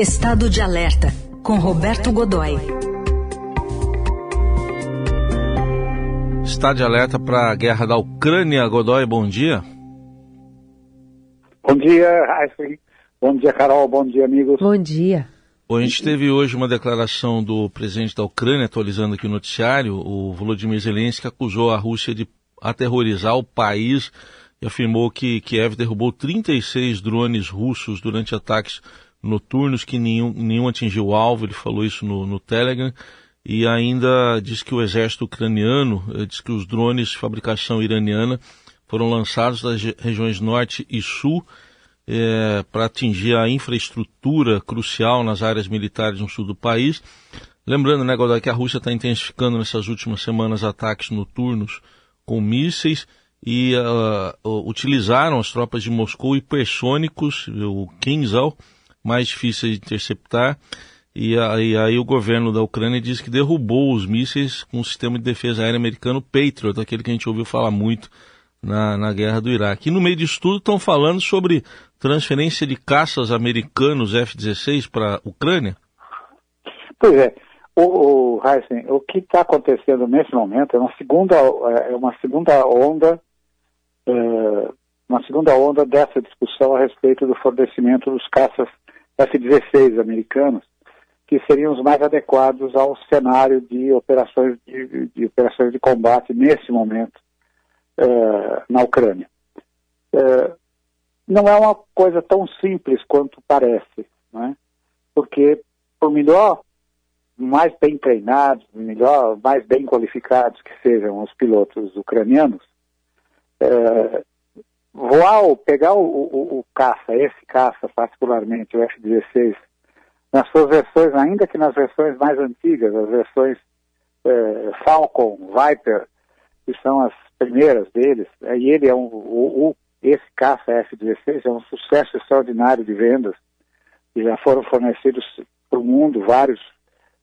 Estado de Alerta, com Roberto Godoy. Estado de alerta para a guerra da Ucrânia. Godoy, bom dia. Bom dia, Raíssa. Bom dia, Carol. Bom dia, amigos. Bom dia. Bom, a gente teve hoje uma declaração do presidente da Ucrânia, atualizando aqui o noticiário. O Volodymyr Zelensky acusou a Rússia de aterrorizar o país e afirmou que Kiev derrubou 36 drones russos durante ataques noturnos que nenhum, nenhum atingiu o alvo, ele falou isso no, no Telegram, e ainda diz que o exército ucraniano, eh, diz que os drones de fabricação iraniana foram lançados das regiões norte e sul é, para atingir a infraestrutura crucial nas áreas militares no sul do país. Lembrando, né, Godoy, que a Rússia está intensificando nessas últimas semanas ataques noturnos com mísseis e uh, utilizaram as tropas de Moscou hipersônicos, o Kinzhal, mais difíceis de interceptar. E aí, aí, o governo da Ucrânia diz que derrubou os mísseis com o sistema de defesa aérea americano Patriot, aquele que a gente ouviu falar muito na, na guerra do Iraque. E no meio disso tudo estão falando sobre transferência de caças americanos F-16 para a Ucrânia? Pois é. O, o, Heisen, o que está acontecendo nesse momento é uma segunda, é uma segunda onda é, uma segunda onda dessa discussão a respeito do fornecimento dos caças F-16 americanos, que seriam os mais adequados ao cenário de operações de, de operações de combate nesse momento uh, na Ucrânia. Uh, não é uma coisa tão simples quanto parece, né? porque por melhor, mais bem treinados, melhor, mais bem qualificados que sejam os pilotos ucranianos, uh, voar, pegar o, o, o, caça, esse caça particularmente, o F-16, nas suas versões, ainda que nas versões mais antigas, as versões é, Falcon, Viper, que são as primeiras deles, é, e ele é um, o, esse caça F-16 é um sucesso extraordinário de vendas, e já foram fornecidos para o mundo vários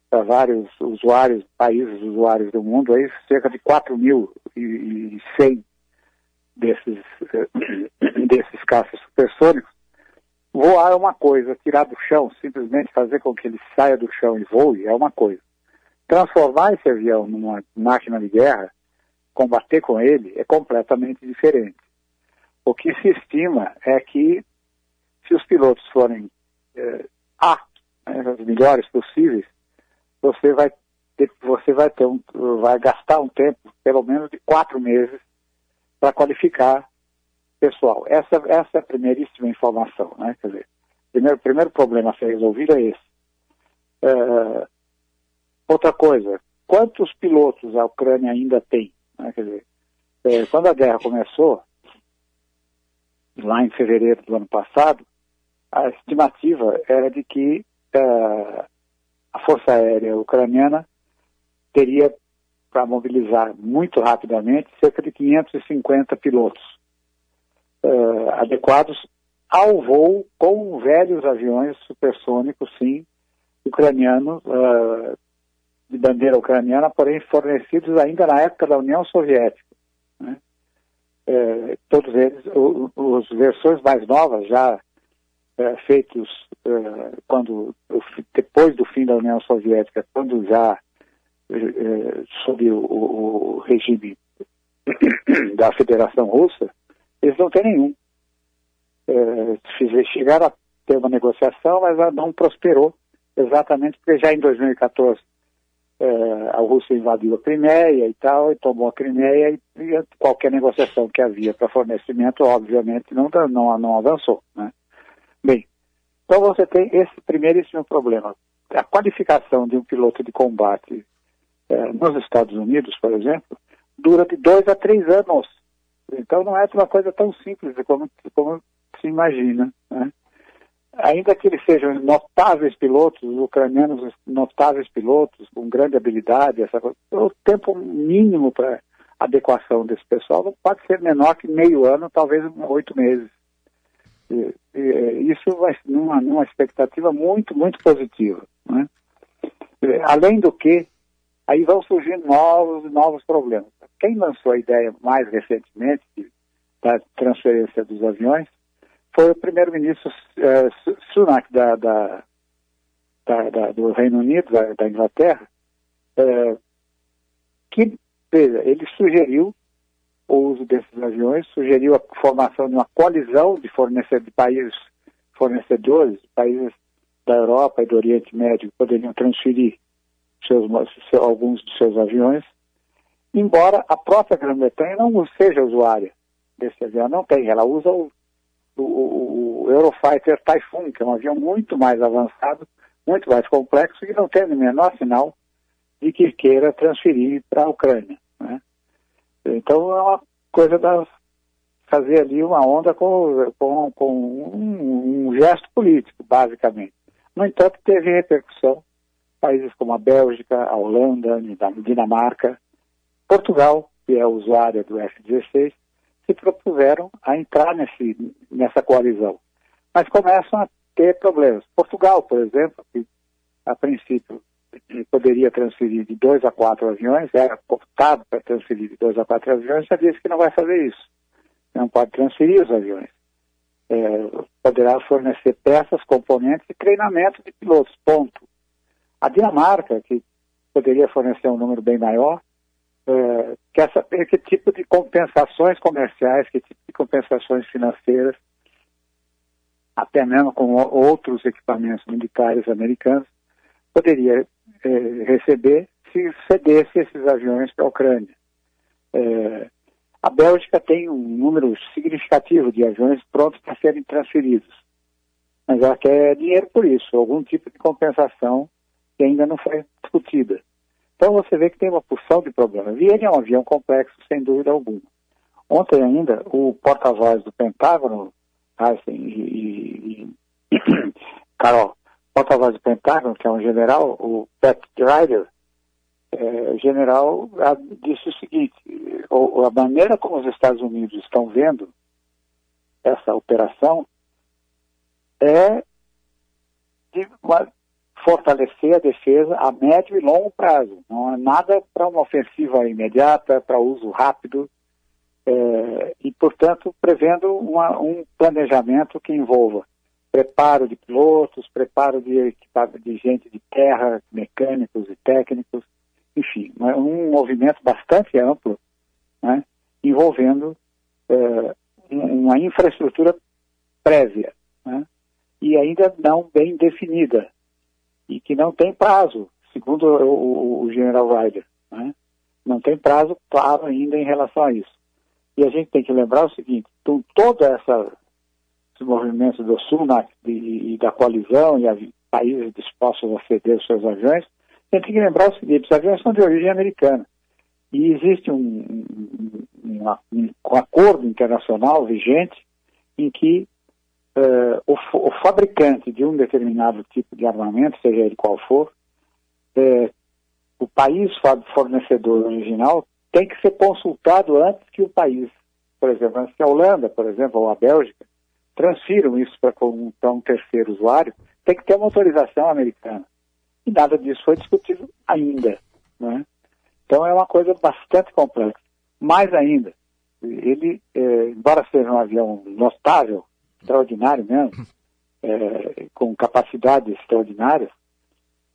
para vários usuários, países usuários do mundo, aí cerca de 4.100 desses, desses caças supersônicos, voar é uma coisa, tirar do chão, simplesmente fazer com que ele saia do chão e voe é uma coisa. Transformar esse avião numa máquina de guerra, combater com ele, é completamente diferente. O que se estima é que, se os pilotos forem é, aptos, né, os melhores possíveis, você vai ter, você vai ter um, vai gastar um tempo, pelo menos de quatro meses, para qualificar pessoal. Essa, essa é a primeiríssima informação, né? Quer dizer, primeiro, primeiro problema a ser resolvido é esse. É, outra coisa, quantos pilotos a Ucrânia ainda tem? Né? Quer dizer, é, quando a guerra começou, lá em fevereiro do ano passado, a estimativa era de que é, a Força Aérea Ucraniana teria para mobilizar muito rapidamente cerca de 550 pilotos uh, adequados ao voo com velhos aviões supersônicos, sim, ucranianos, uh, de bandeira ucraniana, porém fornecidos ainda na época da União Soviética. Né? Uh, todos eles, os versões mais novas, já feitos quando depois do fim da União Soviética, quando já eh, sob o, o, regime da Federação Russa, eles não têm nenhum. É, chegaram a ter uma negociação, mas não prosperou, exatamente porque já em 2014 é, a Rússia invadiu a Crimeia e tal, e tomou a Crimeia, e, e qualquer negociação que havia para fornecimento, obviamente, não, não, não avançou. Né? Bem, então você tem esse primeiríssimo problema. A qualificação de um piloto de combate é, nos Estados Unidos, por exemplo, dura de dois a três anos. Então não é uma coisa tão simples como, como se imagina. Né? Ainda que eles sejam notáveis pilotos, os ucranianos notáveis pilotos, com grande habilidade, essa coisa, o tempo mínimo para adequação desse pessoal pode ser menor que meio ano, talvez oito meses. E, e, isso vai numa, numa expectativa muito, muito positiva. Né? Além do que, aí vão surgindo novos e novos problemas. Quem lançou a ideia mais recentemente da transferência dos aviões foi o primeiro-ministro uh, Sunak da, da, da, do Reino Unido, da, Inglaterra, é, que, veja, ele sugeriu o uso desses aviões, sugeriu a formação de uma colisão de, fornecedores, de países fornecedores, países da Europa e do Oriente Médio poderiam transferir seus, alguns de seus aviões, embora a própria Grã-Bretanha não seja usuária desse avião, não tem, ela usa o, o, o Eurofighter Typhoon, que é um avião muito mais avançado, muito mais complexo e não tem o menor sinal de que queira transferir para a Ucrânia. Né? Então é uma coisa da fazer ali uma onda com, com, com um, um, gesto político, basicamente. No entanto, teve repercussão. Países como a Bélgica, a Holanda, a Dinamarca, Portugal, que é usuária do F-16, se propuseram a entrar nesse, nessa coalizão. Mas começam a ter problemas. Portugal, por exemplo, que a princípio poderia transferir de dois a quatro aviões, era optado para transferir de dois a quatro aviões, já disse que não vai fazer isso. Não pode transferir os aviões. É, poderá fornecer peças, componentes e treinamento de pilotos, ponto. A Dinamarca, que poderia fornecer um número bem maior, é, quer saber que tipo de compensações comerciais, que tipo de compensações financeiras, até mesmo com outros equipamentos militares americanos, poderia é, receber se cedesse esses aviões para a Ucrânia. É, a Bélgica tem um número significativo de aviões prontos para serem transferidos, mas ela quer dinheiro por isso, algum tipo de compensação que ainda não foi discutida. Então você vê que tem uma porção de problemas. E ele é um avião complexo, sem dúvida alguma. Ontem ainda, o porta-voz do Pentágono, Heisen e, e, e Carol, porta-voz do Pentágono, que é um general, o Pat Ryder, é, general disse o seguinte, a maneira como os Estados Unidos estão vendo essa operação é de uma, fortalecer a defesa a médio e longo prazo. Não é nada para uma ofensiva imediata, para uso rápido, é, e, portanto, prevendo uma, um planejamento que envolva preparo de pilotos, preparo de, de gente de terra, mecânicos e técnicos, enfim, um movimento bastante amplo, né, envolvendo é, uma infraestrutura prévia né, e ainda não bem definida e que não tem prazo, segundo o, o, o general Ryder. Né, não tem prazo claro ainda em relação a isso. E a gente tem que lembrar o seguinte: então, toda essa esses movimentos do Sul na, e, e, da coalizão e a, países dispostos a ceder os seus aviões, tem que lembrar o seguinte, os aviões são de origem americana. E existe um, um, um, um acordo internacional vigente em que uh, o, o, fabricante de um determinado tipo de armamento, seja ele qual for, uh, o país fornecedor original tem que ser consultado antes que o país, por exemplo, antes que a Holanda, por exemplo, ou a Bélgica, transfiram isso para um, um terceiro usuário, tem que ter uma autorização americana. E nada disso foi discutido ainda. Né? Então é uma coisa bastante complexa. Mais ainda, ele, é, embora seja um avião notável, extraordinário mesmo, é, com capacidades extraordinárias,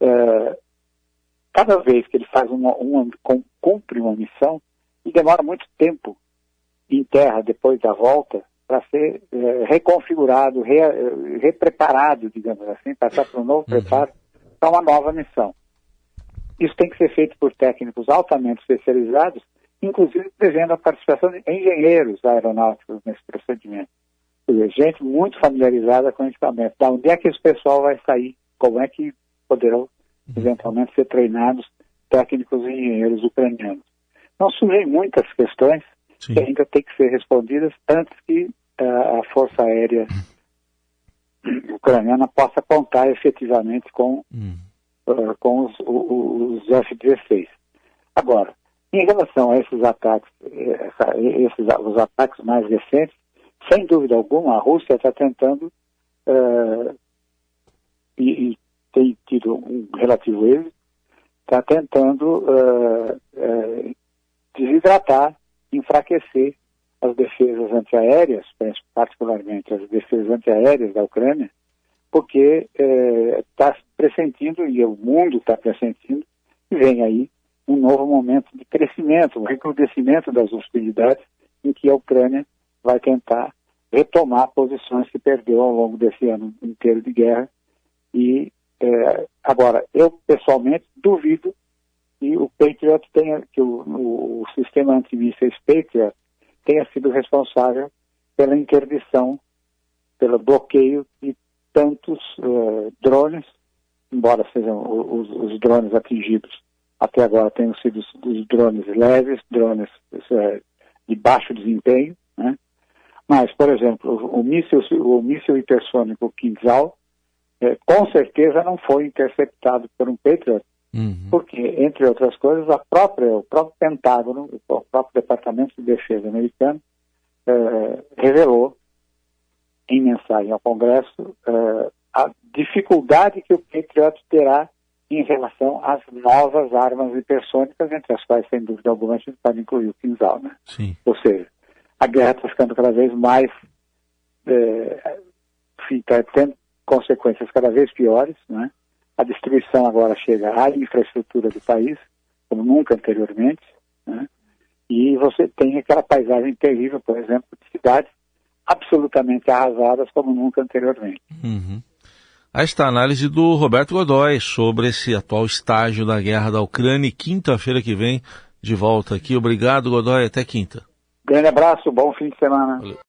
é, cada vez que ele faz uma, uma, cumpre uma missão, e demora muito tempo em terra depois da volta, para ser é, reconfigurado, re, repreparado, digamos assim, passar para um novo uhum. preparo, para uma nova missão. Isso tem que ser feito por técnicos altamente especializados, inclusive prevendo a participação de engenheiros aeronáuticos nesse procedimento. Dizer, gente muito familiarizada com o equipamento. Da onde é que esse pessoal vai sair? Como é que poderão, uhum. eventualmente, ser treinados técnicos e engenheiros ucranianos? Então, surgem muitas questões Sim. que ainda têm que ser respondidas antes que a Força Aérea ucraniana possa contar efetivamente com, hum. uh, com os, os, os F-16. Agora, em relação a esses ataques, essa, esses, os ataques mais recentes, sem dúvida alguma, a Rússia está tentando uh, e, e, tem tido um relativo êxito, está tentando uh, uh, desidratar, enfraquecer as defesas antiaéreas, particularmente as defesas antiaéreas da Ucrânia, porque está é, pressentindo, e o mundo está pressentindo, que vem aí um novo momento de crescimento, um recrudescimento das hostilidades, em que a Ucrânia vai tentar retomar posições que perdeu ao longo desse ano inteiro de guerra. E é, agora, eu pessoalmente duvido que o Patriot tenha, que o, o, o sistema antimísseis Patriot tenha sido responsável pela interdição, pelo bloqueio de tantos uh, drones, embora sejam os, os, drones atingidos até agora tenham sido os, drones leves, drones uh, de baixo desempenho, né? Mas, por exemplo, o, míssil, o míssil hipersônico Kinzhal, uh, com certeza não foi interceptado por um Patriot, uhum. porque, entre outras coisas, a própria, o próprio Pentágono, o próprio Departamento de Defesa americano, revelou em mensagem ao Congresso uh, a dificuldade que o Patriot terá em relação às novas armas hipersônicas, entre as quais, sem dúvida alguma, a gente pode incluir o Kinzhal, né? Sim. Ou seja, a guerra está ficando cada vez mais, é, está tendo consequências cada vez piores, né? A destruição agora chega à infraestrutura do país, como nunca anteriormente, né? E você tem aquela paisagem terrível, por exemplo, de cidades absolutamente arrasadas como nunca anteriormente. Uhum. Aí está a análise do Roberto Godoy sobre esse atual estágio da guerra da Ucrânia quinta-feira que vem de volta aqui. Obrigado, Godoy. Até quinta. Grande abraço, bom fim de semana. Valeu.